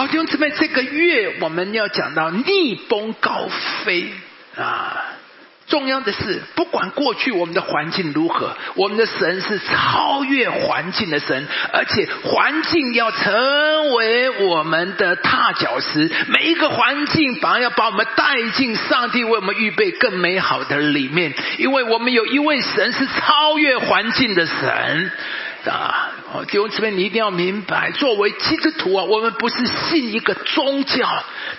好，弟兄姊妹，这个月我们要讲到逆风高飞啊。重要的是，不管过去我们的环境如何，我们的神是超越环境的神，而且环境要成为我们的踏脚石。每一个环境反而要把我们带进上帝为我们预备更美好的里面，因为我们有一位神是超越环境的神。啊，哦弟兄姊妹，你一定要明白，作为基督徒啊，我们不是信一个宗教，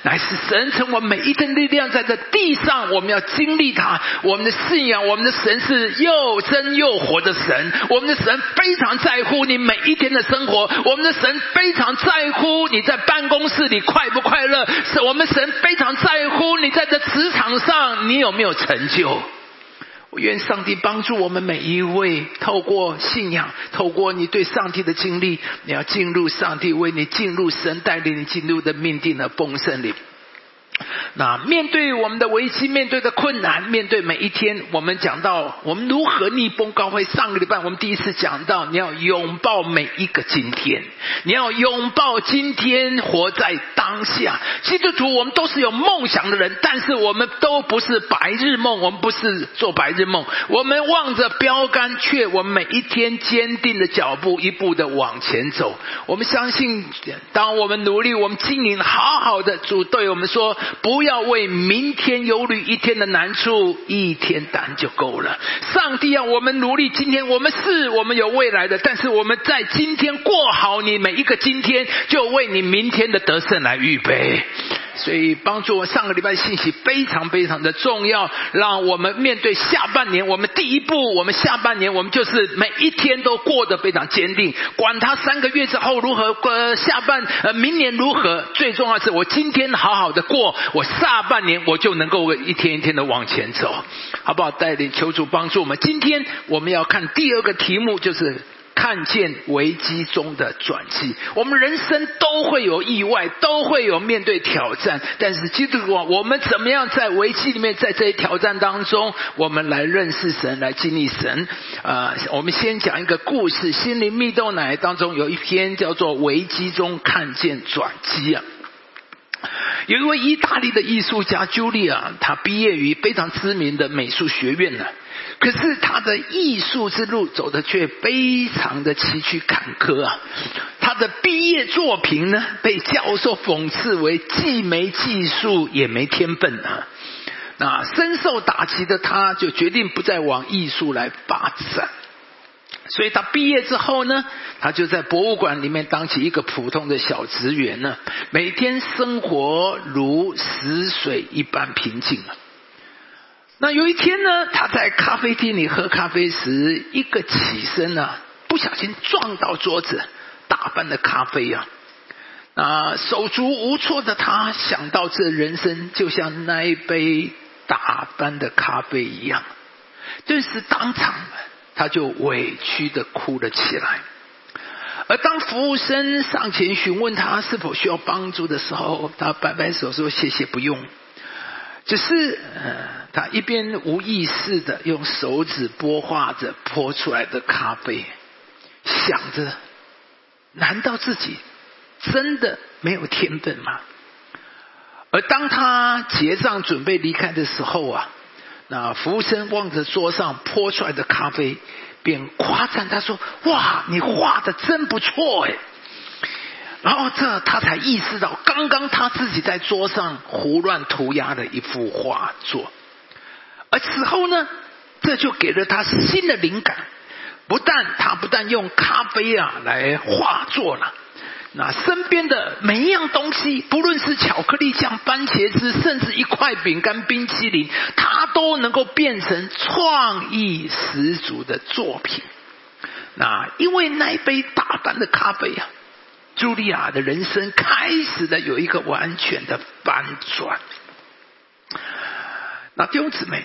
乃是神成我每一天力量，在这地上，我们要经历它。我们的信仰，我们的神是又真又活的神。我们的神非常在乎你每一天的生活，我们的神非常在乎你在办公室里快不快乐。是我们神非常在乎你在这职场上你有没有成就。我愿上帝帮助我们每一位，透过信仰，透过你对上帝的经历，你要进入上帝为你进入神带领你进入的命定的丰盛里。那面对我们的危机，面对的困难，面对每一天，我们讲到我们如何逆风高飞。上个礼拜我们第一次讲到，你要拥抱每一个今天，你要拥抱今天，活在当下。基督徒，我们都是有梦想的人，但是我们都不是白日梦，我们不是做白日梦。我们望着标杆，却我们每一天坚定的脚步，一步的往前走。我们相信，当我们努力，我们经营好好的，主对我们说。不要为明天忧虑，一天的难处一天担就够了。上帝要我们努力，今天我们是我们有未来的，但是我们在今天过好你每一个今天，就为你明天的得胜来预备。所以，帮助我上个礼拜信息非常非常的重要，让我们面对下半年，我们第一步，我们下半年，我们就是每一天都过得非常坚定。管他三个月之后如何，呃，下半呃明年如何，最重要是我今天好好的过，我下半年我就能够一天一天的往前走，好不好？带领求主帮助我们。今天我们要看第二个题目，就是。看见危机中的转机，我们人生都会有意外，都会有面对挑战。但是基督徒，我们怎么样在危机里面，在这些挑战当中，我们来认识神，来经历神？啊，我们先讲一个故事，《心灵蜜豆奶》当中有一篇叫做《危机中看见转机》啊。有一位意大利的艺术家朱莉亚，她毕业于非常知名的美术学院呢。可是他的艺术之路走的却非常的崎岖坎坷啊！他的毕业作品呢，被教授讽刺为既没技术也没天分啊！那深受打击的他，就决定不再往艺术来发展。所以他毕业之后呢，他就在博物馆里面当起一个普通的小职员呢，每天生活如死水一般平静啊！那有一天呢，他在咖啡厅里喝咖啡时，一个起身呢，不小心撞到桌子，打翻了咖啡啊！啊，手足无措的他想到，这人生就像那一杯打翻的咖啡一样，顿时当场他就委屈的哭了起来。而当服务生上前询问他是否需要帮助的时候，他摆摆手说：“谢谢，不用。”只是，他一边无意识的用手指拨画着泼出来的咖啡，想着：难道自己真的没有天分吗？而当他结账准备离开的时候啊，那服务生望着桌上泼出来的咖啡，便夸赞他说：“哇，你画的真不错哎！”然后这他才意识到，刚刚他自己在桌上胡乱涂鸦的一幅画作，而此后呢，这就给了他新的灵感。不但他不但用咖啡啊来画作了，那身边的每一样东西，不论是巧克力酱、番茄汁，甚至一块饼干、冰淇淋，他都能够变成创意十足的作品。那因为那一杯打翻的咖啡啊。茱莉亚的人生开始的有一个完全的反转。那弟兄姊妹，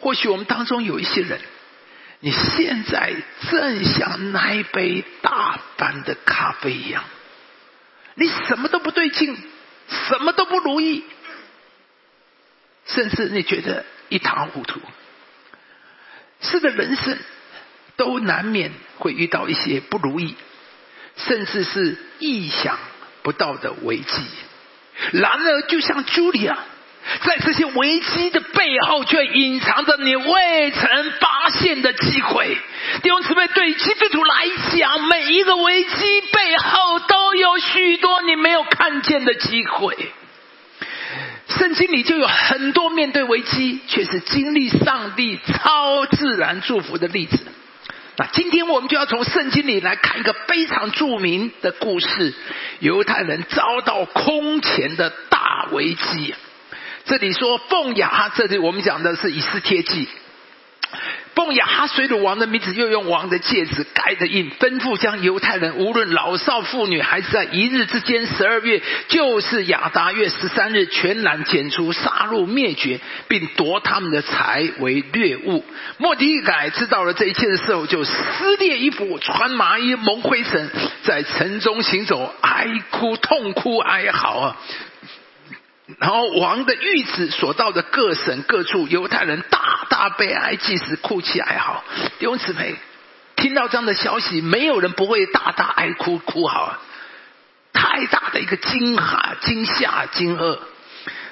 或许我们当中有一些人，你现在正像那一杯大半的咖啡一样，你什么都不对劲，什么都不如意，甚至你觉得一塌糊涂。是的，人生都难免会遇到一些不如意。甚至是意想不到的危机。然而，就像茱莉亚，在这些危机的背后，却隐藏着你未曾发现的机会。弟兄姊妹，对基督徒来讲，每一个危机背后都有许多你没有看见的机会。圣经里就有很多面对危机却是经历上帝超自然祝福的例子。那今天我们就要从圣经里来看一个非常著名的故事：犹太人遭到空前的大危机。这里说凤雅，这里我们讲的是以斯帖记。奉亚哈水鲁王的名字，又用王的戒指盖的印，吩咐将犹太人无论老少妇女，还是在一日之间，十二月就是亚达月十三日，全然剪除、杀戮、灭绝，并夺他们的财为掠物。莫迪一改知道了这一切的时候，就撕裂衣服，穿麻衣，蒙灰尘，在城中行走，哀哭、痛哭、哀嚎啊！然后王的御旨所到的各省各处，犹太人大大悲哀，即使哭泣哀嚎。弟兄姊妹，听到这样的消息，没有人不会大大哀哭哭嚎。太大的一个惊吓、惊吓、惊愕。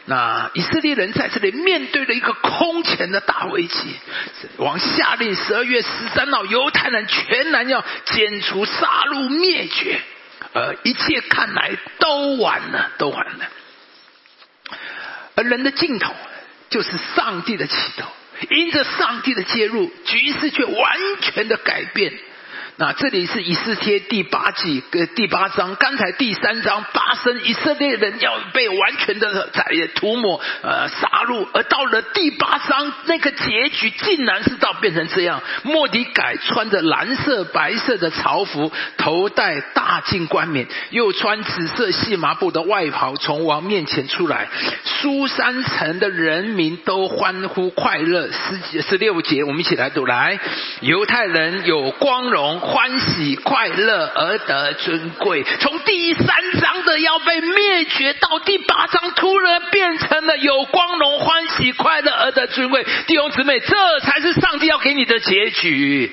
那以色列人在这里面对了一个空前的大危机，王下令十二月十三号，犹太人全然要剪除、杀戮、灭绝，呃，一切看来都完了，都完了。而人的尽头就是上帝的起头，因着上帝的介入，局势却完全的改变。那这里是以斯帖第八季跟第八章，刚才第三章发生以色列人要被完全的在涂抹呃杀戮，而到了第八章那个结局竟然是到变成这样：莫迪改穿着蓝色白色的朝服，头戴大金冠冕，又穿紫色细麻布的外袍，从王面前出来。苏三城的人民都欢呼快乐。十几十六节，我们一起来读来：犹太人有光荣。欢喜快乐而得尊贵，从第三章的要被灭绝，到第八章突然变成了有光荣、欢喜快乐而得尊贵。弟兄姊妹，这才是上帝要给你的结局。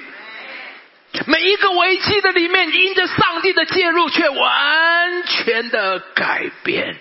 每一个危机的里面，因着上帝的介入，却完全的改变。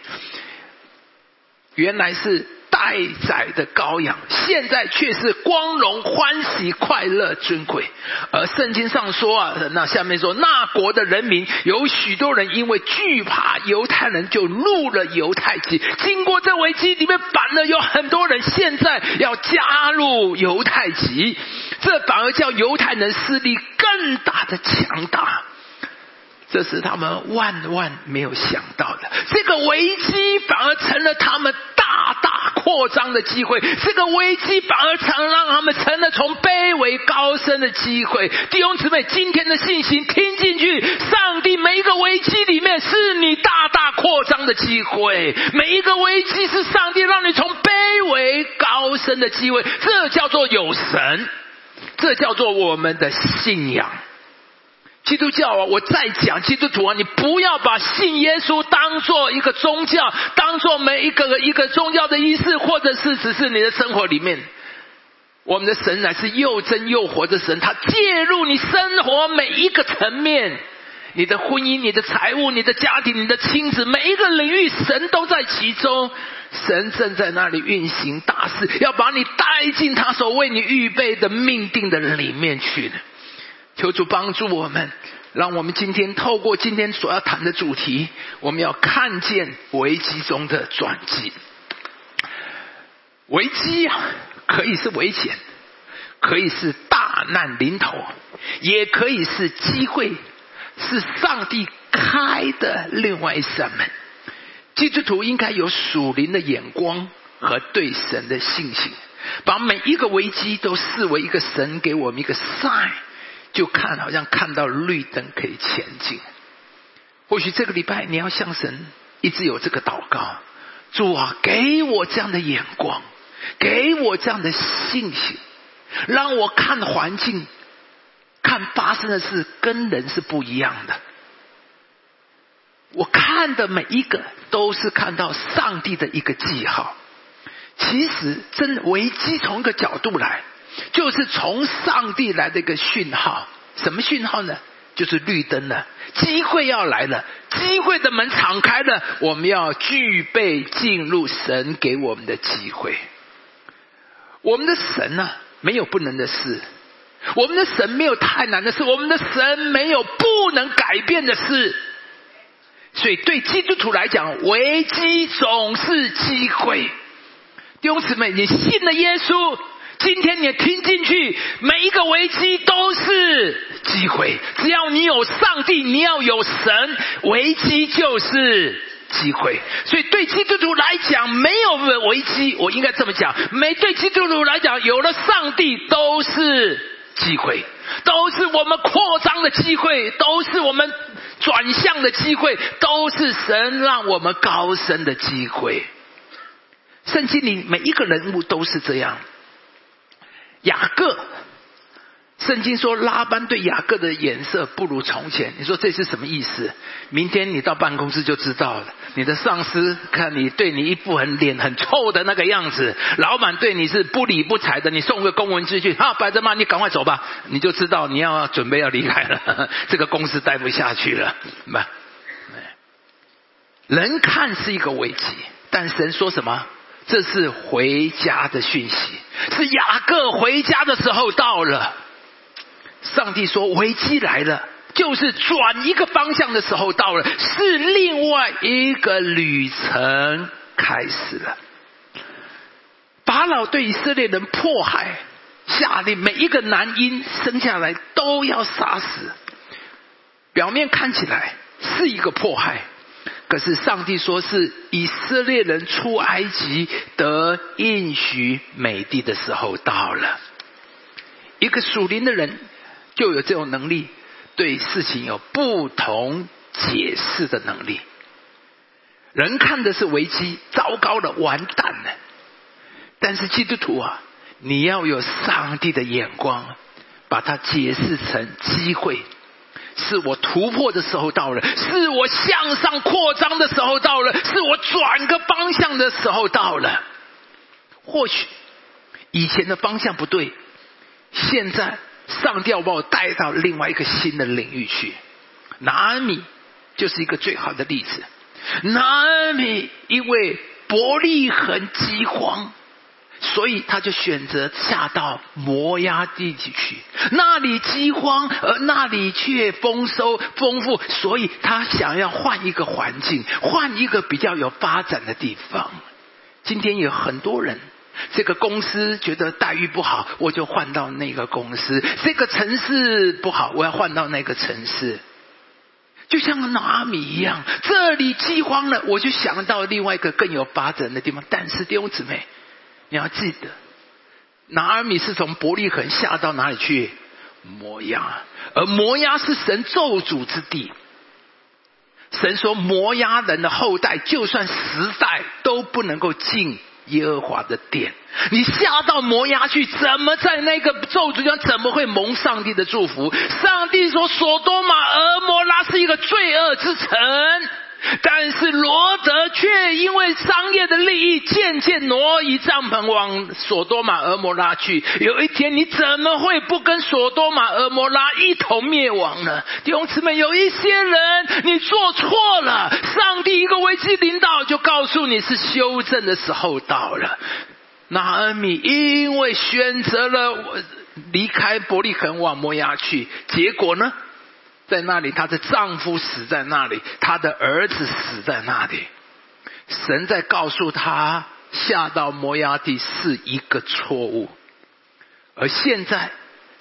原来是。待宰的羔羊，现在却是光荣、欢喜、快乐、尊贵。而圣经上说啊，那下面说，那国的人民有许多人因为惧怕犹太人，就入了犹太籍。经过这危机里面，反而有很多人现在要加入犹太籍，这反而叫犹太人势力更大的强大。这是他们万万没有想到的。这个危机反而成了他们。大大扩张的机会，这个危机反而常让他们成了从卑微高升的机会。弟兄姊妹，今天的信心听进去，上帝每一个危机里面是你大大扩张的机会，每一个危机是上帝让你从卑微高升的机会。这叫做有神，这叫做我们的信仰。基督教啊，我再讲基督徒啊，你不要把信耶稣当做一个宗教，当做每一个一个宗教的仪式，或者是只是你的生活里面。我们的神乃是又真又活的神，他介入你生活每一个层面，你的婚姻、你的财务、你的家庭、你的亲子，每一个领域，神都在其中。神正在那里运行大事，要把你带进他所为你预备的命定的里面去的。求主帮助我们，让我们今天透过今天所要谈的主题，我们要看见危机中的转机。危机啊，可以是危险，可以是大难临头，也可以是机会，是上帝开的另外一扇门。基督徒应该有属灵的眼光和对神的信心，把每一个危机都视为一个神给我们一个 sign。就看，好像看到绿灯可以前进。或许这个礼拜你要向神一直有这个祷告：主啊，给我这样的眼光，给我这样的信心，让我看环境、看发生的事跟人是不一样的。我看的每一个都是看到上帝的一个记号。其实，真危机从一个角度来。就是从上帝来的一个讯号，什么讯号呢？就是绿灯了，机会要来了，机会的门敞开了，我们要具备进入神给我们的机会。我们的神呢，没有不能的事；我们的神没有太难的事；我们的神没有不能改变的事。所以，对基督徒来讲，危机总是机会。弟兄姊妹，你信了耶稣，今天你听进去，每一个危机都是机会。只要你有上帝，你要有神，危机就是机会。所以，对基督徒来讲，没有危机，我应该这么讲：每对基督徒来讲，有了上帝都是机会，都是我们扩张的机会，都是我们。转向的机会都是神让我们高升的机会。圣经里每一个人物都是这样。雅各。圣经说拉班对雅各的颜色不如从前，你说这是什么意思？明天你到办公室就知道了。你的上司看你对你一副很脸很臭的那个样子，老板对你是不理不睬的，你送个公文出去，啊，白着骂你赶快走吧，你就知道你要准备要离开了，这个公司待不下去了。吧？人看是一个危机，但神说什么？这是回家的讯息，是雅各回家的时候到了。上帝说：“危机来了，就是转一个方向的时候到了，是另外一个旅程开始了。”法老对以色列人迫害，下令每一个男婴生下来都要杀死。表面看起来是一个迫害，可是上帝说是以色列人出埃及得应许美地的时候到了。一个属灵的人。就有这种能力，对事情有不同解释的能力。人看的是危机，糟糕了，完蛋了。但是基督徒啊，你要有上帝的眼光，把它解释成机会，是我突破的时候到了，是我向上扩张的时候到了，是我转个方向的时候到了。或许以前的方向不对，现在。上帝要把我带到另外一个新的领域去，拿阿米就是一个最好的例子。拿阿米因为伯利恒饥荒，所以他就选择下到摩崖地区去。那里饥荒，而那里却丰收丰富，所以他想要换一个环境，换一个比较有发展的地方。今天有很多人。这个公司觉得待遇不好，我就换到那个公司；这个城市不好，我要换到那个城市。就像拿米一样，这里饥荒了，我就想到另外一个更有发展的地方。但是弟兄姊妹，你要记得，拿阿米是从伯利恒下到哪里去？摩押，而摩押是神咒诅之地。神说，摩押人的后代，就算十代都不能够进。耶和华的殿，你下到摩押去，怎么在那个咒诅中怎么会蒙上帝的祝福？上帝说：“索多玛、俄摩拉是一个罪恶之城。”但是罗德却因为商业的利益，渐渐挪移帐篷往索多玛、俄摩拉去。有一天，你怎么会不跟索多玛、俄摩拉一同灭亡呢？弟兄姊妹，有一些人你做错了，上帝一个危机领导就告诉你是修正的时候到了。拿恩米因为选择了离开伯利恒往摩押去，结果呢？在那里，她的丈夫死在那里，她的儿子死在那里。神在告诉她，下到摩崖地是一个错误，而现在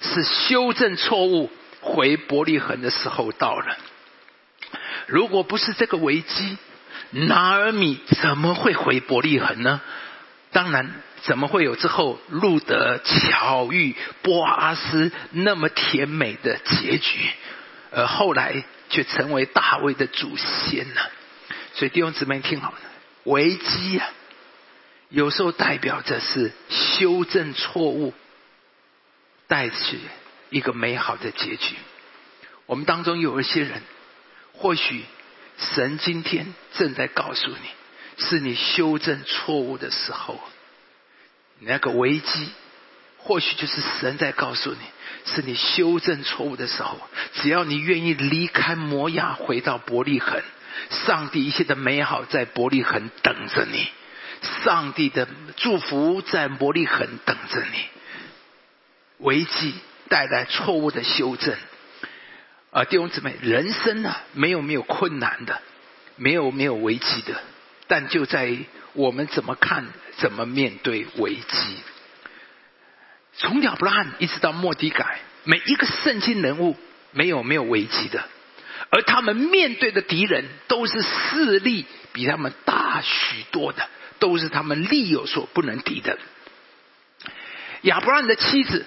是修正错误，回伯利恒的时候到了。如果不是这个危机，拿尔米怎么会回伯利恒呢？当然，怎么会有之后路德巧遇波阿斯那么甜美的结局？而后来却成为大卫的祖先呢？所以弟兄姊妹听好了，危机啊，有时候代表着是修正错误，带去一个美好的结局。我们当中有一些人，或许神今天正在告诉你，是你修正错误的时候，那个危机。或许就是神在告诉你，是你修正错误的时候。只要你愿意离开摩押，回到伯利恒，上帝一切的美好在伯利恒等着你，上帝的祝福在伯利恒等着你。危机带来错误的修正，啊，弟兄姊妹，人生啊，没有没有困难的，没有没有危机的，但就在于我们怎么看，怎么面对危机。从亚伯拉罕一直到莫迪改，每一个圣经人物没有没有危机的。而他们面对的敌人都是势力比他们大许多的，都是他们力有所不能敌的。亚伯拉罕的妻子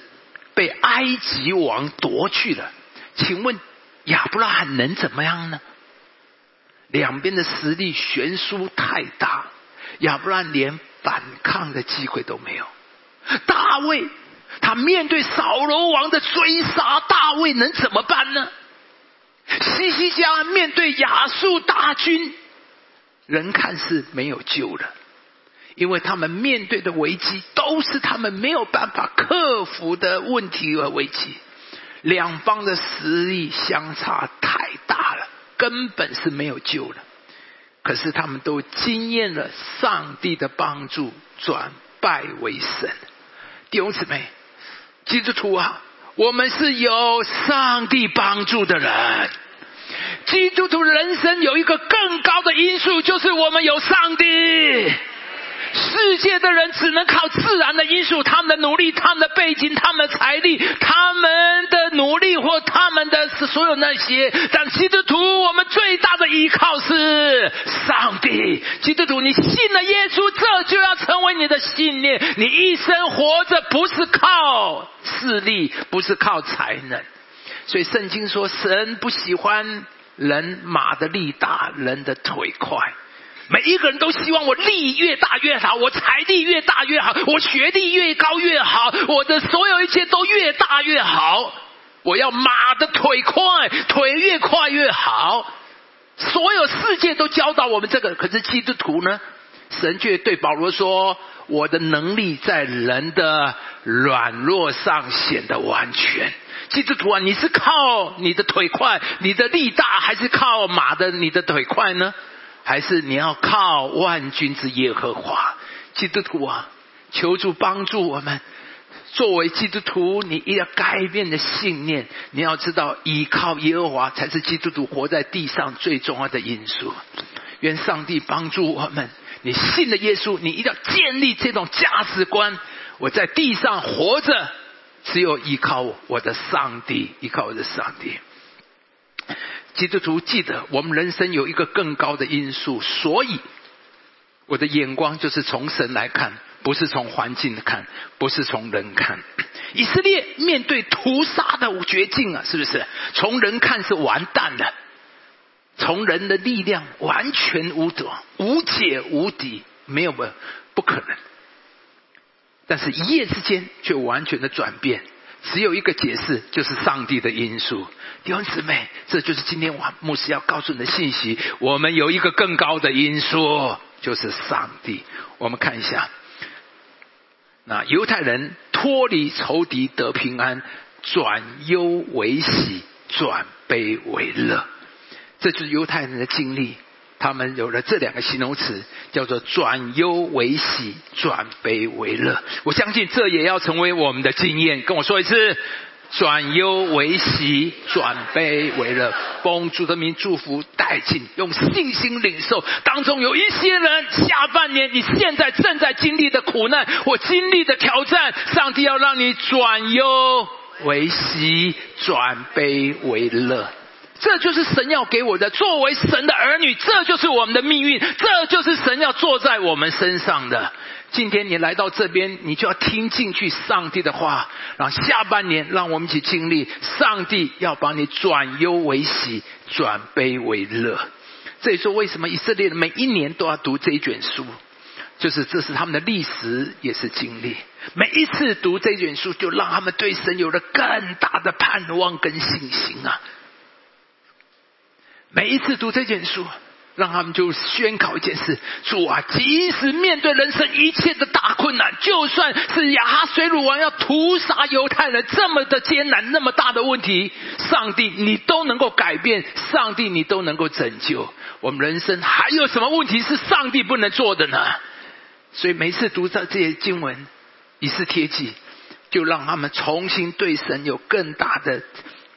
被埃及王夺去了，请问亚伯拉罕能怎么样呢？两边的实力悬殊太大，亚伯拉罕连反抗的机会都没有。大卫他面对扫罗王的追杀，大卫能怎么办呢？西西家面对亚述大军，人看是没有救了，因为他们面对的危机都是他们没有办法克服的问题和危机，两方的实力相差太大了，根本是没有救了。可是他们都经验了上帝的帮助，转败为胜。弟兄姊妹，基督徒啊！我们是有上帝帮助的人。基督徒人生有一个更高的因素，就是我们有上帝。世界的人只能靠自然的因素，他们的努力、他们的背景、他们的财力、他们的努力或他们的所有那些。但基督徒，我们最大的依靠是上帝。基督徒，你信了耶稣，这就要成为你的信念。你一生活着不是靠势力，不是靠才能。所以圣经说，神不喜欢人马的力大，人的腿快。每一个人都希望我力越大越好，我财力越大越好，我学历越高越好，我的所有一切都越大越好。我要马的腿快，腿越快越好。所有世界都教导我们这个，可是基督徒呢？神却对保罗说：“我的能力在人的软弱上显得完全。”基督徒啊，你是靠你的腿快，你的力大，还是靠马的你的腿快呢？还是你要靠万军之耶和华，基督徒啊，求助帮助我们。作为基督徒，你一定要改变的信念，你要知道，依靠耶和华才是基督徒活在地上最重要的因素。愿上帝帮助我们。你信了耶稣，你一定要建立这种价值观。我在地上活着，只有依靠我的上帝，依靠我的上帝。基督徒记得，我们人生有一个更高的因素，所以我的眼光就是从神来看，不是从环境看，不是从人看。以色列面对屠杀的绝境啊，是不是？从人看是完蛋的，从人的力量完全无得、无解、无敌，没有不不可能。但是，一夜之间却完全的转变。只有一个解释，就是上帝的因素。弟兄姊妹，这就是今天我牧师要告诉你的信息。我们有一个更高的因素，就是上帝。我们看一下，那犹太人脱离仇敌得平安，转忧为喜，转悲为乐，这就是犹太人的经历。他们有了这两个形容词，叫做转忧为喜，转悲为乐。我相信这也要成为我们的经验。跟我说一次：转忧为喜，转悲为乐。奉主的名祝福带进，用信心领受。当中有一些人，下半年你现在正在经历的苦难或经历的挑战，上帝要让你转忧为喜，转悲为乐。这就是神要给我的，作为神的儿女，这就是我们的命运，这就是神要坐在我们身上的。今天你来到这边，你就要听进去上帝的话，然后下半年让我们一起经历，上帝要把你转忧为喜，转悲为乐。这也是为什么以色列的每一年都要读这一卷书，就是这是他们的历史，也是经历。每一次读这卷书，就让他们对神有了更大的盼望跟信心啊。每一次读这卷书，让他们就宣告一件事：主啊，即使面对人生一切的大困难，就算是亚哈水鲁王要屠杀犹太人这么的艰难、那么大的问题，上帝你都能够改变，上帝你都能够拯救。我们人生还有什么问题是上帝不能做的呢？所以每次读到这些经文，以示贴记，就让他们重新对神有更大的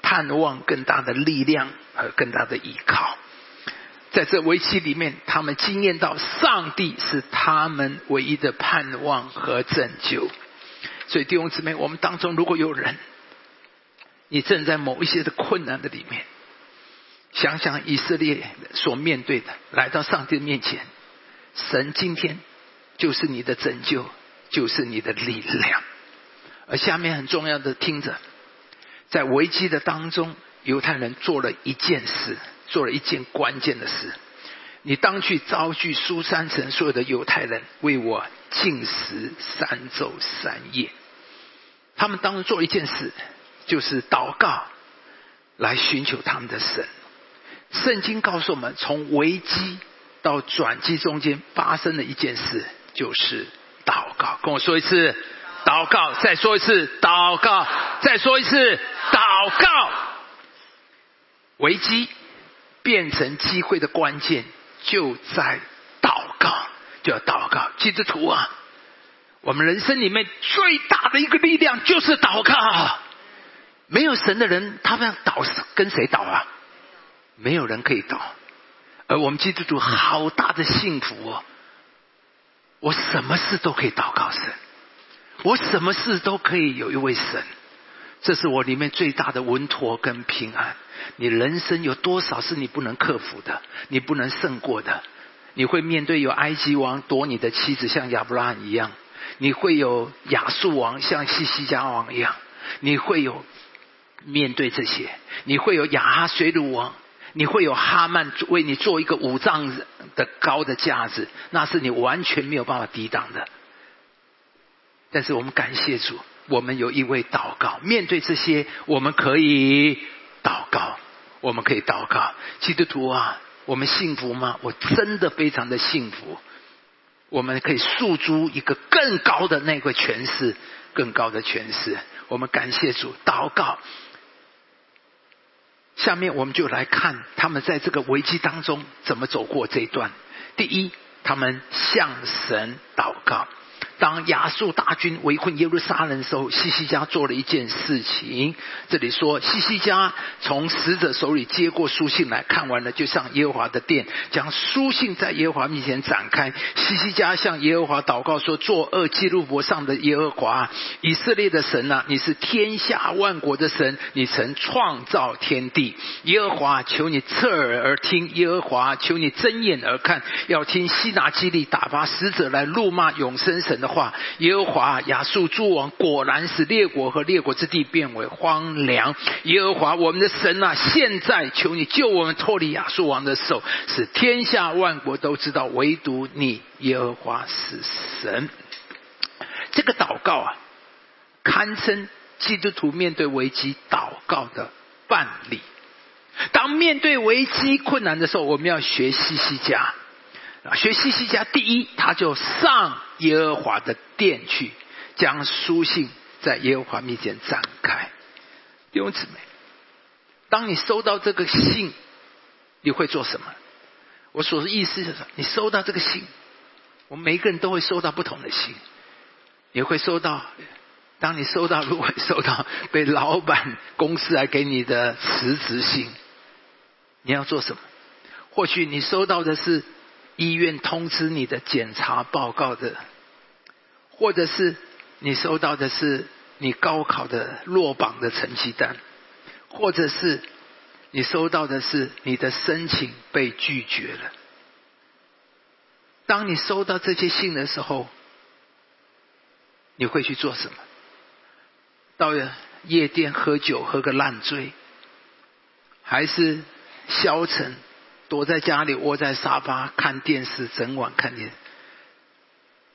盼望、更大的力量和更大的依靠。在这危机里面，他们惊艳到上帝是他们唯一的盼望和拯救。所以弟兄姊妹，我们当中如果有人，你正在某一些的困难的里面，想想以色列所面对的，来到上帝面前，神今天就是你的拯救，就是你的力量。而下面很重要的，听着，在危机的当中，犹太人做了一件事。做了一件关键的事，你当去招聚苏三城所有的犹太人为我进食三昼三夜。他们当时做一件事，就是祷告来寻求他们的神。圣经告诉我们，从危机到转机中间发生的一件事，就是祷告。跟我说一次，祷告；再说一次，祷告；再说一次，祷告。危机。变成机会的关键就在祷告，就要祷告。基督徒啊，我们人生里面最大的一个力量就是祷告。没有神的人，他们要祷跟谁祷啊？没有人可以祷。而我们基督徒好大的幸福哦！我什么事都可以祷告神，我什么事都可以有一位神。这是我里面最大的稳妥跟平安。你人生有多少是你不能克服的？你不能胜过的？你会面对有埃及王夺你的妻子，像亚伯拉罕一样；你会有亚述王，像西西家王一样；你会有面对这些，你会有亚哈水鲁王，你会有哈曼为你做一个五丈的高的架子，那是你完全没有办法抵挡的。但是我们感谢主。我们有一位祷告，面对这些，我们可以祷告，我们可以祷告。基督徒啊，我们幸福吗？我真的非常的幸福。我们可以诉诸一个更高的那个诠释，更高的诠释。我们感谢主，祷告。下面我们就来看他们在这个危机当中怎么走过这一段。第一，他们向神祷告。当亚述大军围困耶路撒冷的时候，西西家做了一件事情。这里说，西西家从使者手里接过书信来看完了，就上耶和华的殿，将书信在耶和华面前展开。西西家向耶和华祷告说：“作恶记录簿上的耶和华，以色列的神啊，你是天下万国的神，你曾创造天地。耶和华，求你侧耳而听；耶和华，求你睁眼而看，要听希拿基利打发使者来怒骂永生神的。”话，耶和华亚述诸王果然使列国和列国之地变为荒凉。耶和华我们的神啊，现在求你救我们脱离亚述王的手，使天下万国都知道，唯独你耶和华是神。这个祷告啊，堪称基督徒面对危机祷告的范例。当面对危机困难的时候，我们要学西西家。学西西家，第一，他就上耶和华的殿去，将书信在耶和华面前展开。弟兄姊妹，当你收到这个信，你会做什么？我所的意思就是，你收到这个信，我们每一个人都会收到不同的信。你会收到，当你收到，如果收到被老板公司来给你的辞职信，你要做什么？或许你收到的是。医院通知你的检查报告的，或者是你收到的是你高考的落榜的成绩单，或者是你收到的是你的申请被拒绝了。当你收到这些信的时候，你会去做什么？到夜店喝酒喝个烂醉，还是消沉？躲在家里，窝在沙发看电视，整晚看电视，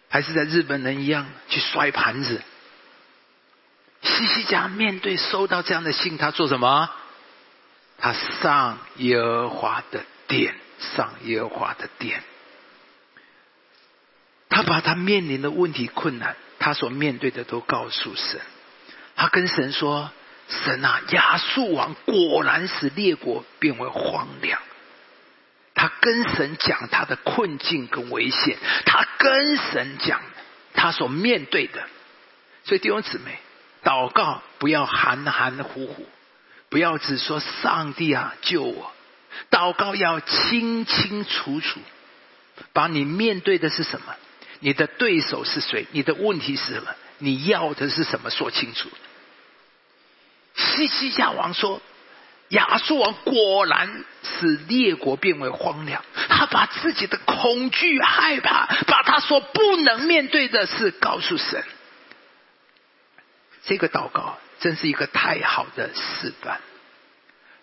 还是在日本人一样去摔盘子。西西家面对收到这样的信，他做什么？他上耶和华的殿，上耶和华的殿。他把他面临的问题、困难，他所面对的都告诉神。他跟神说：“神啊，亚述王果然使列国变为荒凉。”他跟神讲他的困境跟危险，他跟神讲他所面对的。所以弟兄姊妹，祷告不要含含糊糊，不要只说上帝啊救我。祷告要清清楚楚，把你面对的是什么。你的对手是谁？你的问题是什么？你要的是什么？说清楚。西西夏王说：“亚述王果然使列国变为荒凉。他把自己的恐惧、害怕，把他所不能面对的事告诉神。这个祷告真是一个太好的示范。”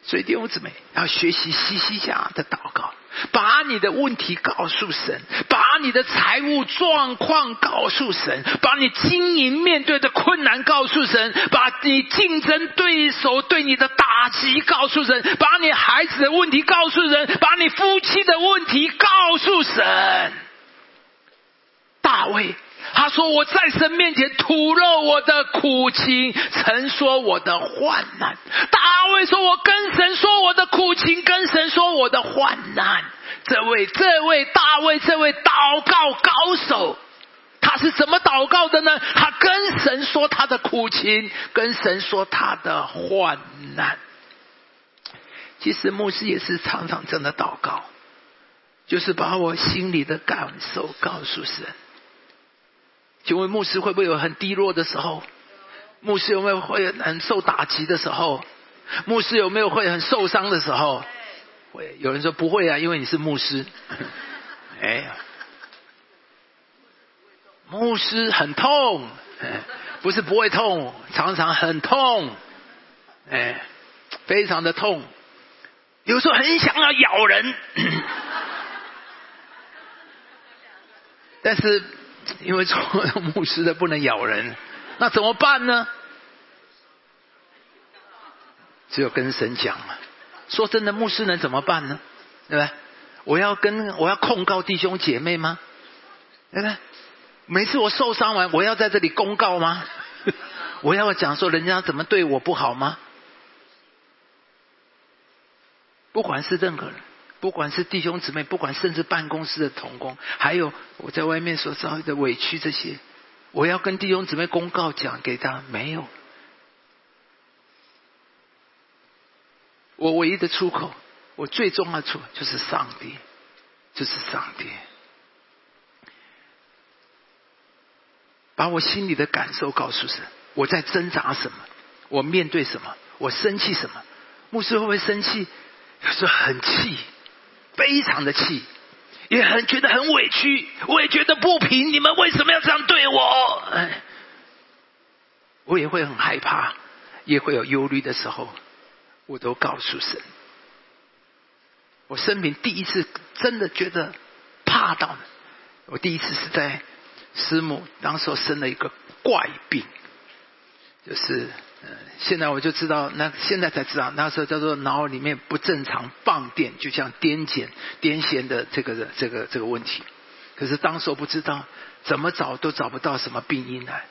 所以弟兄姊妹要学习西西家的祷告，把你的问题告诉神，把你的财务状况告诉神，把你经营面对的困难告诉神，把你竞争对手对你的打击告诉神，把你孩子的问题告诉神，把你夫妻的问题告诉神。大卫。他说：“我在神面前吐露我的苦情，曾说我的患难。”大卫说：“我跟神说我的苦情，跟神说我的患难。”这位这位大卫，这位祷告高手，他是怎么祷告的呢？他跟神说他的苦情，跟神说他的患难。其实牧师也是常常这样的祷告，就是把我心里的感受告诉神。请问牧师会不会有很低落的时候？牧师有没有会很受打击的时候？牧师有没有会很受伤的时候？会有人说不会啊，因为你是牧师。哎，牧师很痛，不是不会痛，常常很痛，哎，非常的痛，有时候很想要咬人，但是。因为做 牧师的不能咬人，那怎么办呢？只有跟神讲嘛。说真的，牧师能怎么办呢？对不对？我要跟我要控告弟兄姐妹吗？对不对？每次我受伤完，我要在这里公告吗？我要讲说人家怎么对我不好吗？不管是任何人。不管是弟兄姊妹，不管甚至办公室的同工，还有我在外面所遭遇的委屈，这些，我要跟弟兄姊妹公告讲给他没有。我唯一的出口，我最重要的出口就是上帝，就是上帝，把我心里的感受告诉神，我在挣扎什么，我面对什么，我生气什么。牧师会不会生气？有时候很气。非常的气，也很觉得很委屈，我也觉得不平。你们为什么要这样对我？哎，我也会很害怕，也会有忧虑的时候，我都告诉神。我生平第一次真的觉得怕到，我第一次是在师母当时生了一个怪病，就是。现在我就知道，那现在才知道，那时候叫做脑里面不正常放电，就像癫痫、癫痫的这个这个这个问题。可是当时我不知道，怎么找都找不到什么病因来，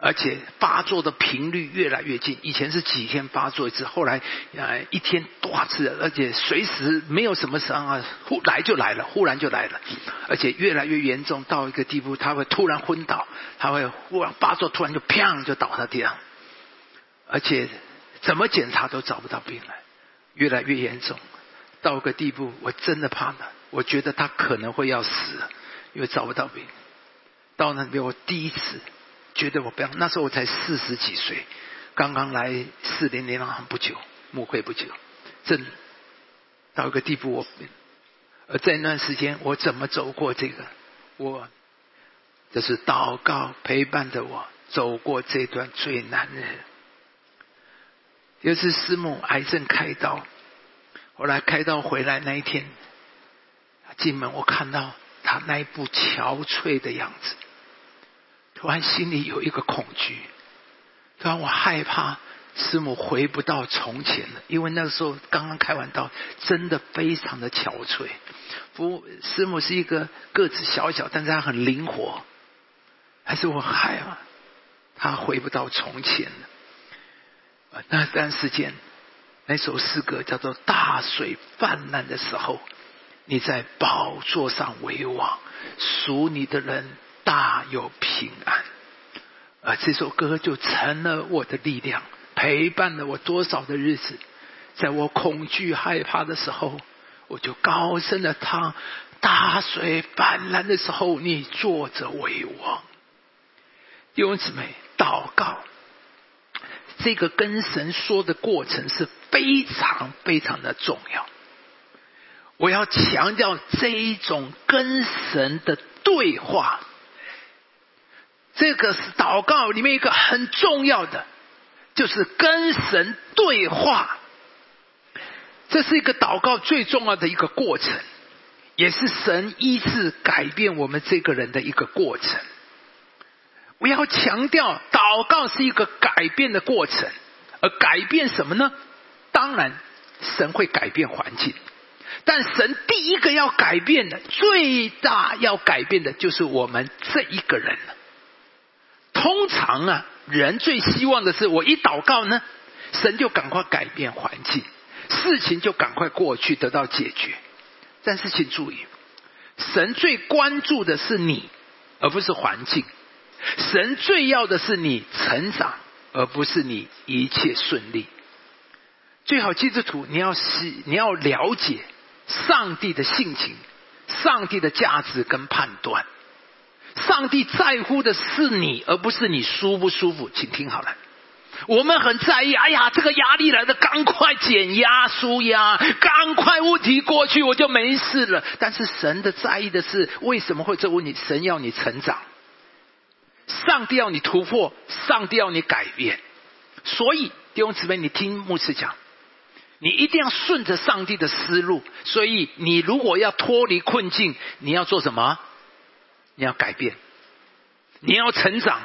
而且发作的频率越来越近。以前是几天发作一次，后来呃一天多次，而且随时没有什么伤啊，忽来就来了，忽然就来了，而且越来越严重，到一个地步，他会突然昏倒，他会忽然发作，突然就砰就倒在地上。而且怎么检查都找不到病来，越来越严重，到个地步，我真的怕了。我觉得他可能会要死，因为找不到病。到那边，我第一次觉得我不要。那时候我才四十几岁，刚刚来四零零行不久，慕会不久，真到一个地步，我而在那段时间，我怎么走过这个？我这是祷告陪伴着我走过这段最难的。有次师母癌症开刀，后来开刀回来那一天，进门我看到他那一副憔悴的样子，突然心里有一个恐惧，突然我害怕师母回不到从前了，因为那个时候刚刚开完刀，真的非常的憔悴。不，师母是一个个子小小，但是她很灵活，还是我害怕？她回不到从前了。那段时间，那首诗歌叫做《大水泛滥的时候》，你在宝座上为王，属你的人大有平安。啊，这首歌就成了我的力量。陪伴了我多少的日子，在我恐惧害怕的时候，我就高声的唱：大水泛滥的时候，你坐着为王。弟兄姊妹，祷告，这个跟神说的过程是非常非常的重要。我要强调这一种跟神的对话，这个是祷告里面一个很重要的。就是跟神对话，这是一个祷告最重要的一个过程，也是神医治改变我们这个人的一个过程。我要强调，祷告是一个改变的过程，而改变什么呢？当然，神会改变环境，但神第一个要改变的、最大要改变的，就是我们这一个人。通常啊。人最希望的是，我一祷告呢，神就赶快改变环境，事情就赶快过去得到解决。但是请注意，神最关注的是你，而不是环境；神最要的是你成长，而不是你一切顺利。最好基督徒，你要是你要了解上帝的性情、上帝的价值跟判断。上帝在乎的是你，而不是你舒不舒服。请听好了，我们很在意。哎呀，这个压力来的，赶快减压、舒压，赶快问题过去，我就没事了。但是神的在意的是，为什么会这问题？神要你成长，上帝要你突破，上帝要你改变。所以弟兄姊妹，你听牧师讲，你一定要顺着上帝的思路。所以你如果要脱离困境，你要做什么？你要改变，你要成长，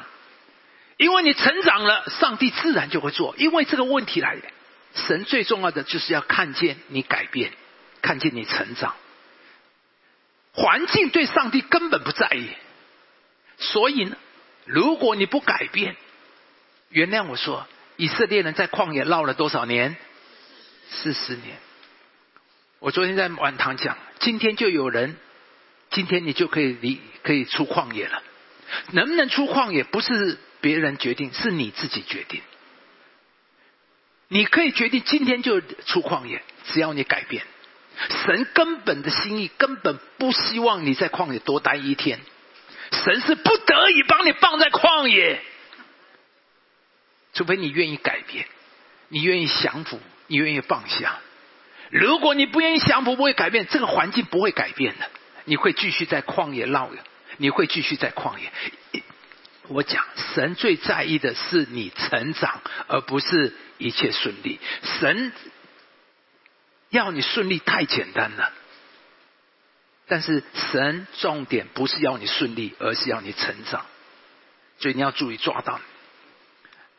因为你成长了，上帝自然就会做。因为这个问题来了，神最重要的就是要看见你改变，看见你成长。环境对上帝根本不在意，所以呢，如果你不改变，原谅我说，以色列人在旷野绕了多少年？四十年。我昨天在晚堂讲，今天就有人。今天你就可以离可以出旷野了，能不能出旷野不是别人决定，是你自己决定。你可以决定今天就出旷野，只要你改变。神根本的心意根本不希望你在旷野多待一天，神是不得已把你放在旷野，除非你愿意改变，你愿意降服，你愿意放下。如果你不愿意降服，不会改变，这个环境不会改变的。你会继续在旷野绕的，你会继续在旷野。我讲，神最在意的是你成长，而不是一切顺利。神要你顺利太简单了，但是神重点不是要你顺利，而是要你成长。所以你要注意抓到。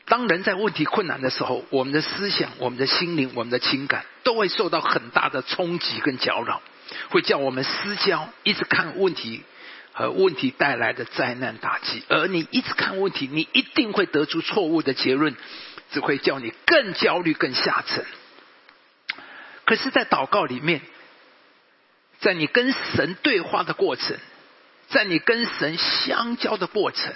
当人在问题困难的时候，我们的思想、我们的心灵、我们的情感，都会受到很大的冲击跟搅扰。会叫我们失焦，一直看问题和问题带来的灾难打击，而你一直看问题，你一定会得出错误的结论，只会叫你更焦虑、更下沉。可是，在祷告里面，在你跟神对话的过程，在你跟神相交的过程，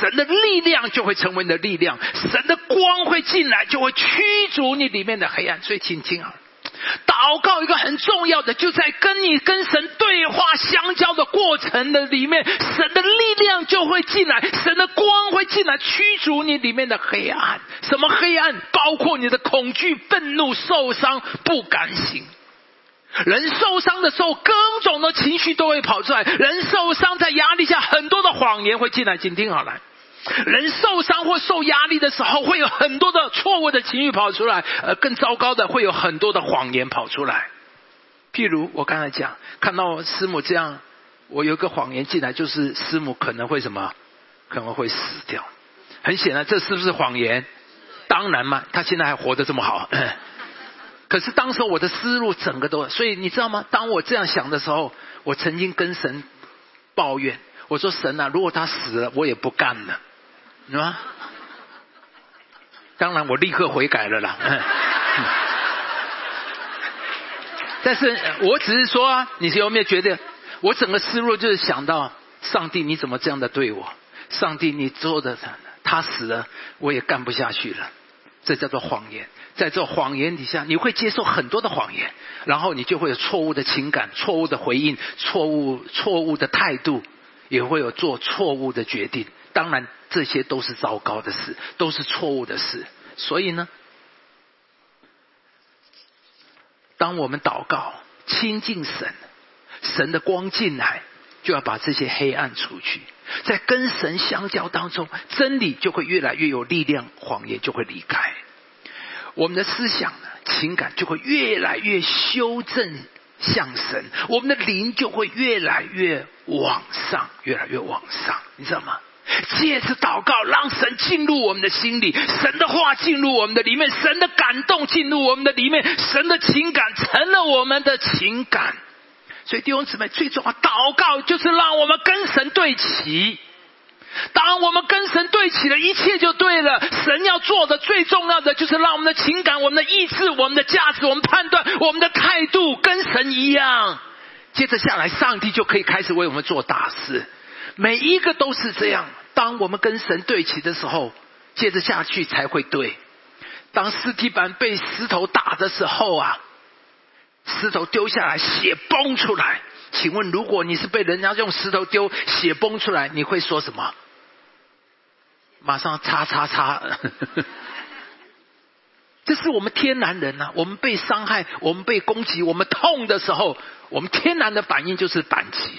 神的力量就会成为你的力量，神的光会进来，就会驱逐你里面的黑暗。所以，请听啊。祷告一个很重要的，就在跟你跟神对话相交的过程的里面，神的力量就会进来，神的光会进来驱逐你里面的黑暗。什么黑暗？包括你的恐惧、愤怒、受伤、不甘心。人受伤的时候，各种的情绪都会跑出来。人受伤在压力下，很多的谎言会进来。请听好了。人受伤或受压力的时候，会有很多的错误的情绪跑出来，呃，更糟糕的会有很多的谎言跑出来。譬如我刚才讲，看到师母这样，我有个谎言进来，就是师母可能会什么，可能会死掉。很显然，这是不是谎言？当然嘛，他现在还活得这么好。可是当时我的思路整个都，所以你知道吗？当我这样想的时候，我曾经跟神抱怨，我说神啊，如果他死了，我也不干了，是吗？当然，我立刻悔改了啦。但是我只是说啊，你有没有觉得，我整个思路就是想到，上帝你怎么这样的对我？上帝你做的，他死了，我也干不下去了。这叫做谎言，在这谎言底下，你会接受很多的谎言，然后你就会有错误的情感、错误的回应、错误错误的态度，也会有做错误的决定。当然，这些都是糟糕的事，都是错误的事。所以呢，当我们祷告亲近神，神的光进来，就要把这些黑暗除去。在跟神相交当中，真理就会越来越有力量，谎言就会离开。我们的思想、情感就会越来越修正向神，我们的灵就会越来越往上，越来越往上。你知道吗？借着祷告，让神进入我们的心里，神的话进入我们的里面，神的感动进入我们的里面，神的情感成了我们的情感。所以弟兄姊妹，最重要祷告就是让我们跟神对齐。当我们跟神对齐了，一切就对了。神要做的最重要的就是让我们的情感、我们的意志、我们的价值、我们判断、我们的态度跟神一样。接着下来，上帝就可以开始为我们做大事。每一个都是这样。当我们跟神对齐的时候，接着下去才会对。当尸体板被石头打的时候啊，石头丢下来，血崩出来。请问，如果你是被人家用石头丢，血崩出来，你会说什么？马上擦擦擦。这是我们天然人呐。我们被伤害，我们被攻击，我们痛的时候，我们天然的反应就是反击。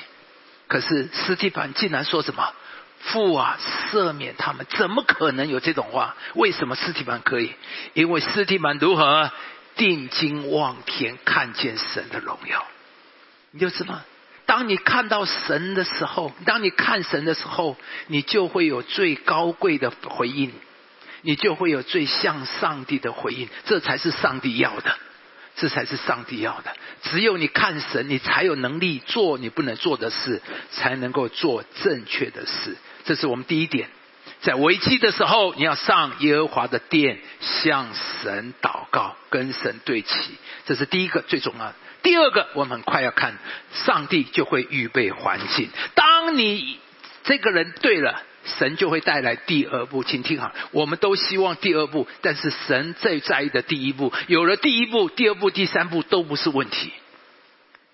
可是尸体板竟然说什么？父啊，赦免他们！怎么可能有这种话？为什么斯蒂凡可以？因为斯蒂凡如何定睛望天，看见神的荣耀？你就知道，当你看到神的时候，当你看神的时候，你就会有最高贵的回应，你就会有最像上帝的回应。这才是上帝要的，这才是上帝要的。只有你看神，你才有能力做你不能做的事，才能够做正确的事。这是我们第一点，在危机的时候，你要上耶和华的殿，向神祷告，跟神对齐。这是第一个最重要的。第二个，我们很快要看，上帝就会预备环境。当你这个人对了，神就会带来第二步。请听好，我们都希望第二步，但是神最在意的第一步，有了第一步，第二步、第三步都不是问题。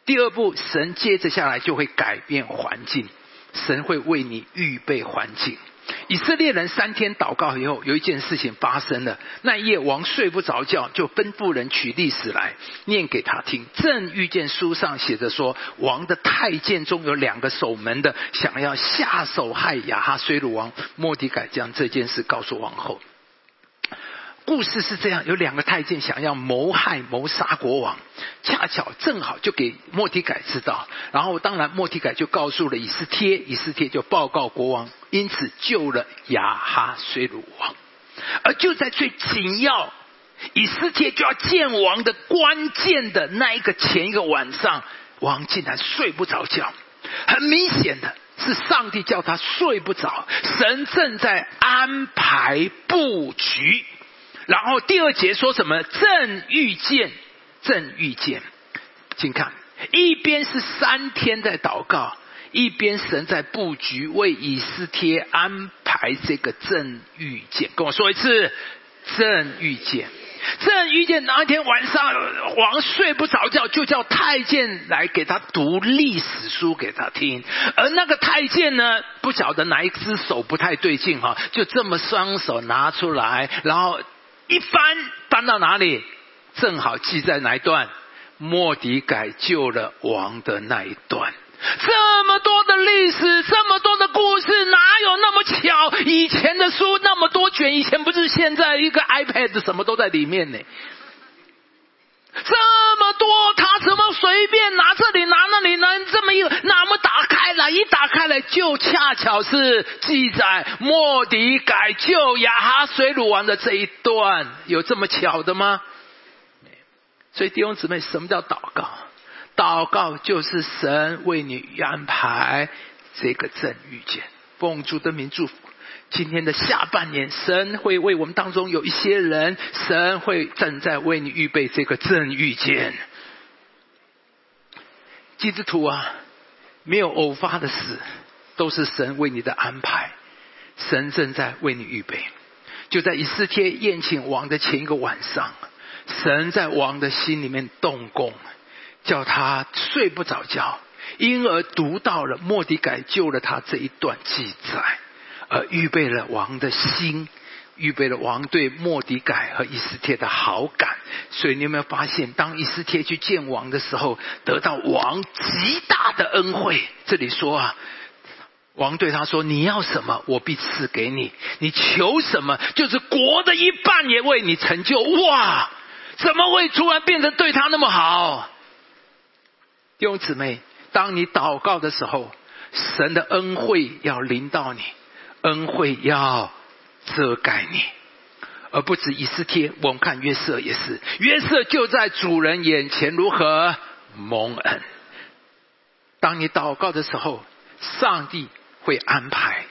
第二步，神接着下来就会改变环境。神会为你预备环境。以色列人三天祷告以后，有一件事情发生了。那夜王睡不着觉，就吩咐人取历史来念给他听。正遇见书上写着说，王的太监中有两个守门的，想要下手害亚哈水鲁王。莫迪改将这件事告诉王后。故事是这样：有两个太监想要谋害、谋杀国王，恰巧正好就给莫提改知道。然后，当然莫提改就告诉了以斯帖，以斯帖就报告国王，因此救了亚哈水鲁王。而就在最紧要，以斯帖就要见王的关键的那一个前一个晚上，王竟然睡不着觉。很明显的是，上帝叫他睡不着，神正在安排布局。然后第二节说什么？正遇见，正遇见，请看，一边是三天在祷告，一边神在布局，为以斯帖安排这个正遇见。跟我说一次，正遇见，正遇见。那一天晚上，王睡不着觉，就叫太监来给他读历史书给他听。而那个太监呢，不晓得哪一只手不太对劲哈，就这么双手拿出来，然后。一翻翻到哪里，正好记在哪一段？莫迪改救了王的那一段。这么多的历史，这么多的故事，哪有那么巧？以前的书那么多卷，以前不是现在一个 iPad 什么都在里面呢？这么多，他怎么随便拿这里拿那里呢？就恰巧是记载莫迪改救亚哈水鲁王的这一段，有这么巧的吗？所以弟兄姊妹，什么叫祷告？祷告就是神为你安排这个正遇见，奉主的名祝福。今天的下半年，神会为我们当中有一些人，神会正在为你预备这个正遇见。基督徒啊，没有偶发的事，都是神为你的安排。神正在为你预备。就在以斯帖宴请王的前一个晚上，神在王的心里面动工，叫他睡不着觉，因而读到了莫迪改救了他这一段记载。而预备了王的心，预备了王对莫迪改和以斯帖的好感。所以你有没有发现，当以斯帖去见王的时候，得到王极大的恩惠？这里说啊，王对他说：“你要什么，我必赐给你；你求什么，就是国的一半也为你成就。”哇，怎么会突然变得对他那么好？弟兄姊妹，当你祷告的时候，神的恩惠要临到你。恩惠要遮盖你，而不止以斯帖。我们看约瑟也是，约瑟就在主人眼前如何蒙恩。当你祷告的时候，上帝会安排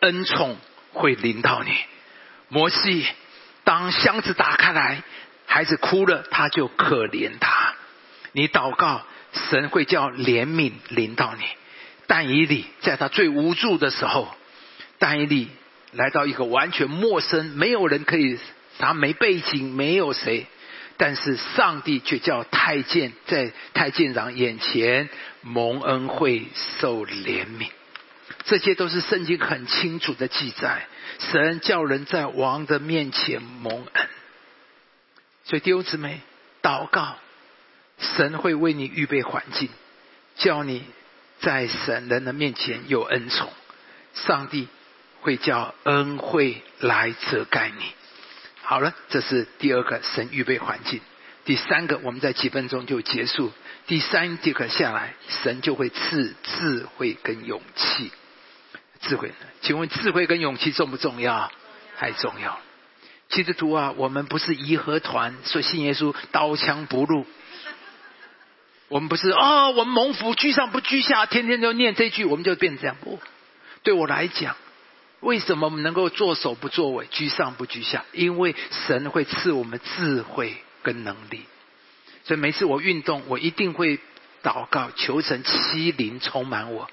恩宠会临到你。摩西当箱子打开来，孩子哭了，他就可怜他。你祷告，神会叫怜悯临到你。但以理在他最无助的时候。丹一利来到一个完全陌生，没有人可以，他没背景，没有谁，但是上帝却叫太监在太监长眼前蒙恩惠受怜悯，这些都是圣经很清楚的记载。神叫人在王的面前蒙恩，所以弟兄姊妹祷告，神会为你预备环境，叫你在神人的面前有恩宠，上帝。会叫恩惠来遮盖你。好了，这是第二个神预备环境。第三个，我们在几分钟就结束。第三节课下来，神就会赐智慧跟勇气。智慧，请问智慧跟勇气重不重要？太重要。基督徒啊，我们不是义和团，说信耶稣刀枪不入。我们不是哦，我们蒙福居上不居下，天天就念这句，我们就变这样。不，对我来讲。为什么我们能够作首不作尾，居上不居下？因为神会赐我们智慧跟能力。所以每次我运动，我一定会祷告，求神欺灵充满我。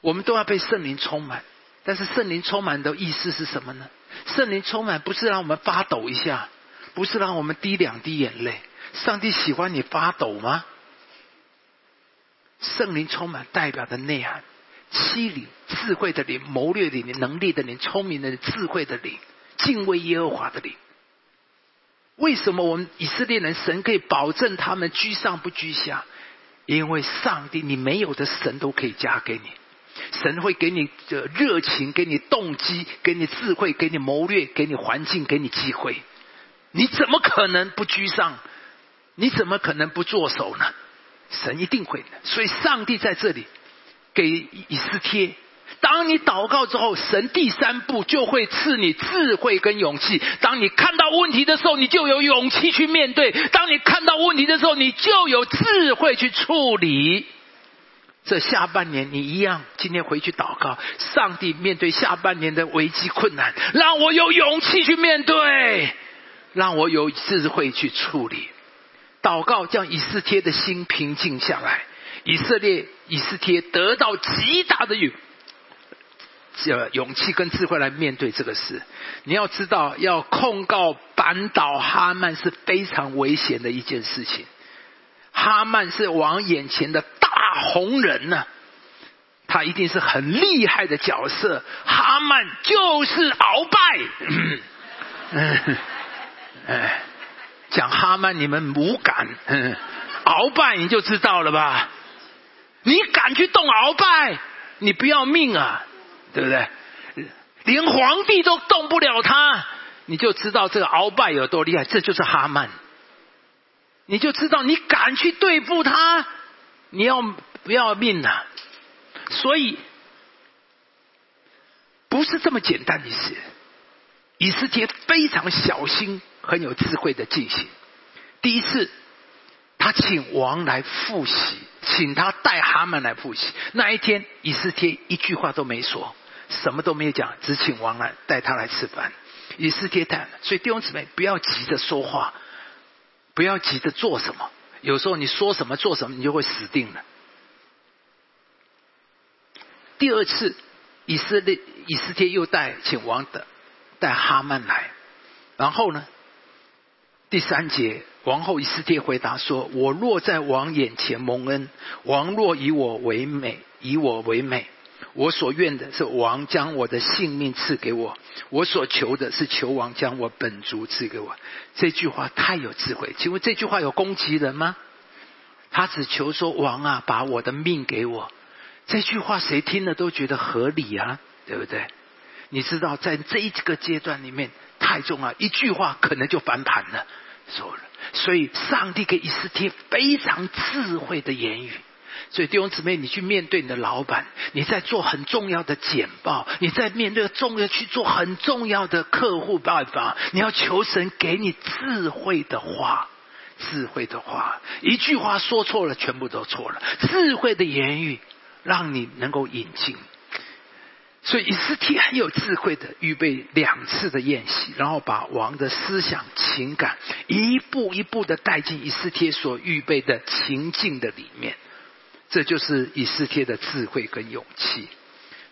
我们都要被圣灵充满，但是圣灵充满的意思是什么呢？圣灵充满不是让我们发抖一下，不是让我们滴两滴眼泪。上帝喜欢你发抖吗？圣灵充满代表的内涵。欺凌、智慧的灵、谋略的灵、能力的灵、聪明的灵智慧的灵、敬畏耶和华的灵。为什么我们以色列人神可以保证他们居上不居下？因为上帝，你没有的神都可以加给你。神会给你的热情，给你动机，给你智慧，给你谋略，给你环境，给你机会。你怎么可能不居上？你怎么可能不做手呢？神一定会。所以上帝在这里。给以斯帖，当你祷告之后，神第三步就会赐你智慧跟勇气。当你看到问题的时候，你就有勇气去面对；当你看到问题的时候，你就有智慧去处理。这下半年你一样，今天回去祷告，上帝面对下半年的危机困难，让我有勇气去面对，让我有智慧去处理。祷告将以斯帖的心平静下来。以色列以斯帖得到极大的勇，这，勇气跟智慧来面对这个事。你要知道，要控告扳倒哈曼是非常危险的一件事情。哈曼是王眼前的大红人呢，他一定是很厉害的角色。哈曼就是鳌拜，哎，讲哈曼你们无感，嗯鳌拜你就知道了吧？你敢去动鳌拜？你不要命啊，对不对？连皇帝都动不了他，你就知道这个鳌拜有多厉害。这就是哈曼，你就知道你敢去对付他，你要不要命啊？所以不是这么简单的事。以斯帖非常小心、很有智慧的进行。第一次，他请王来复习，请他带哈曼来复习。那一天，以斯帖一句话都没说，什么都没有讲，只请王来带他来吃饭。以斯帖带，所以弟兄姊妹不要急着说话，不要急着做什么。有时候你说什么做什么，你就会死定了。第二次，以色列以斯帖又带请王的带哈曼来，然后呢，第三节，王后以斯帖回答说：“我若在王眼前蒙恩，王若以我为美，以我为美，我所愿的是王将我的性命赐给我，我所求的是求王将我本族赐给我。”这句话太有智慧，请问这句话有攻击人吗？他只求说：“王啊，把我的命给我。”这句话谁听了都觉得合理啊，对不对？你知道，在这一个阶段里面太重要，一句话可能就翻盘了，说了。所以，上帝给以斯帖非常智慧的言语。所以弟兄姊妹，你去面对你的老板，你在做很重要的简报，你在面对重要去做很重要的客户办法，你要求神给你智慧的话，智慧的话，一句话说错了，全部都错了。智慧的言语。让你能够引进，所以以斯帖很有智慧的预备两次的宴席，然后把王的思想情感一步一步的带进以斯帖所预备的情境的里面，这就是以斯帖的智慧跟勇气。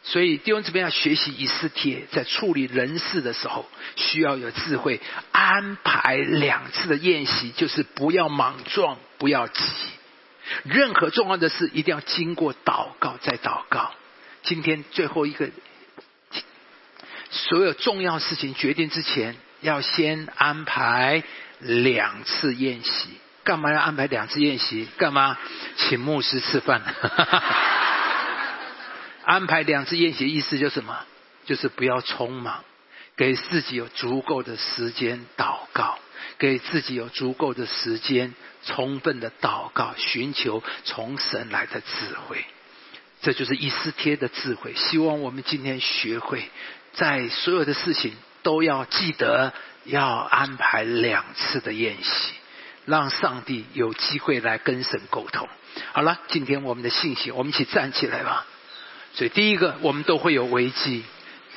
所以弟兄姊妹要学习以斯帖在处理人事的时候，需要有智慧，安排两次的宴席，就是不要莽撞，不要急。任何重要的事一定要经过祷告再祷告。今天最后一个，所有重要事情决定之前，要先安排两次宴席。干嘛要安排两次宴席？干嘛？请牧师吃饭。安排两次宴席意思就是什么？就是不要匆忙，给自己有足够的时间祷告。给自己有足够的时间，充分的祷告，寻求从神来的智慧，这就是以斯帖的智慧。希望我们今天学会，在所有的事情都要记得要安排两次的宴席，让上帝有机会来跟神沟通。好了，今天我们的信息，我们一起站起来吧。所以第一个，我们都会有危机，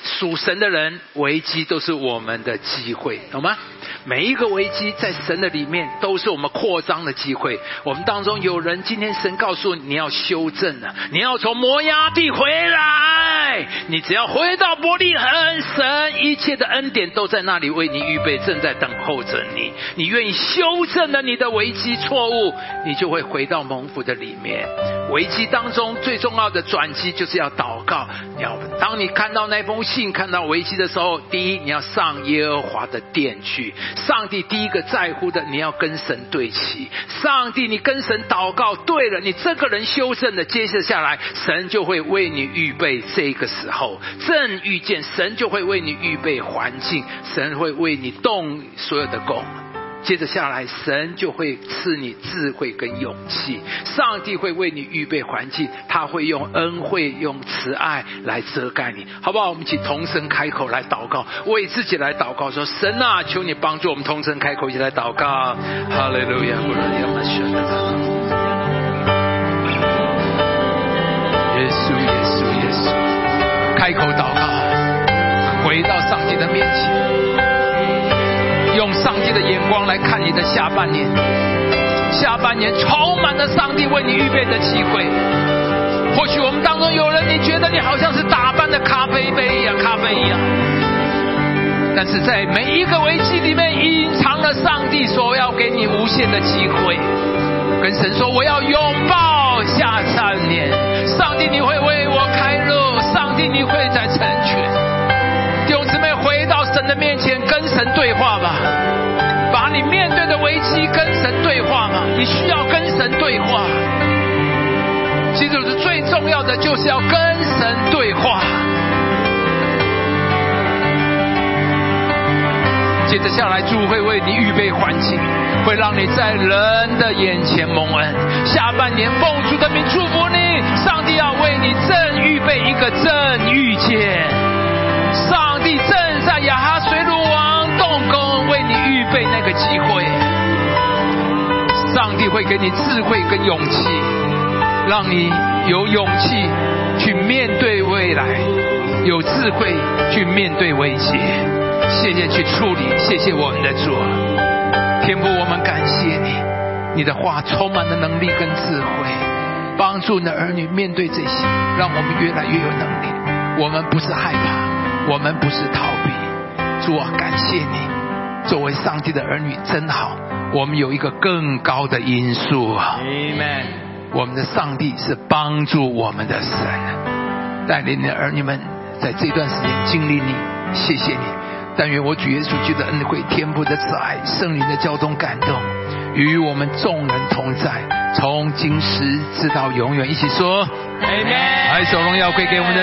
属神的人，危机都是我们的机会，懂吗？每一个危机在神的里面都是我们扩张的机会。我们当中有人今天神告诉你，要修正了，你要从摩崖地回来。你只要回到伯利恒，神一切的恩典都在那里为你预备，正在等候着你。你愿意修正了你的危机错误，你就会回到蒙福的里面。危机当中最重要的转机就是要祷告。要当你看到那封信、看到危机的时候，第一你要上耶和华的殿去。上帝第一个在乎的，你要跟神对齐。上帝，你跟神祷告对了，你这个人修正了，接着下来，神就会为你预备这个时候。正遇见神，就会为你预备环境，神会为你动所有的工。接着下来，神就会赐你智慧跟勇气。上帝会为你预备环境，他会用恩惠、用慈爱来遮盖你，好不好？我们一起同声开口来祷告，为自己来祷告，说：神啊，求你帮助我们同声开口一起来祷告。哈利路亚！耶稣，耶稣，耶稣！开口祷告，回到上帝的面前。用上帝的眼光来看你的下半年，下半年充满了上帝为你预备的机会。或许我们当中有人，你觉得你好像是打扮的咖啡杯一样，咖啡一样。但是在每一个危机里面，隐藏了上帝所要给你无限的机会。跟神说，我要拥的面前跟神对话吧，把你面对的危机跟神对话吧。你需要跟神对话，记住最重要的，就是要跟神对话。接着下来，主会为你预备环境，会让你在人的眼前蒙恩。下半年奉主的名祝福你，上帝要为你正预备一个正遇见，上帝正在亚哈水鲁王动工，为你预备那个机会。上帝会给你智慧跟勇气，让你有勇气去面对未来，有智慧去面对危机。谢谢去处理，谢谢我们的主，天父，我们感谢你，你的话充满了能力跟智慧，帮助你的儿女面对这些，让我们越来越有能力。我们不是害怕，我们不是逃避。主啊，感谢你，作为上帝的儿女真好。我们有一个更高的因素啊，Amen。我们的上帝是帮助我们的神，带领你的儿女们在这段时间经历你，谢谢你。但愿我主耶稣基督的恩惠、天父的慈爱、圣灵的交通感动，与我们众人同在，从今时直到永远。一起说，Amen。来，手荣耀归给我们的。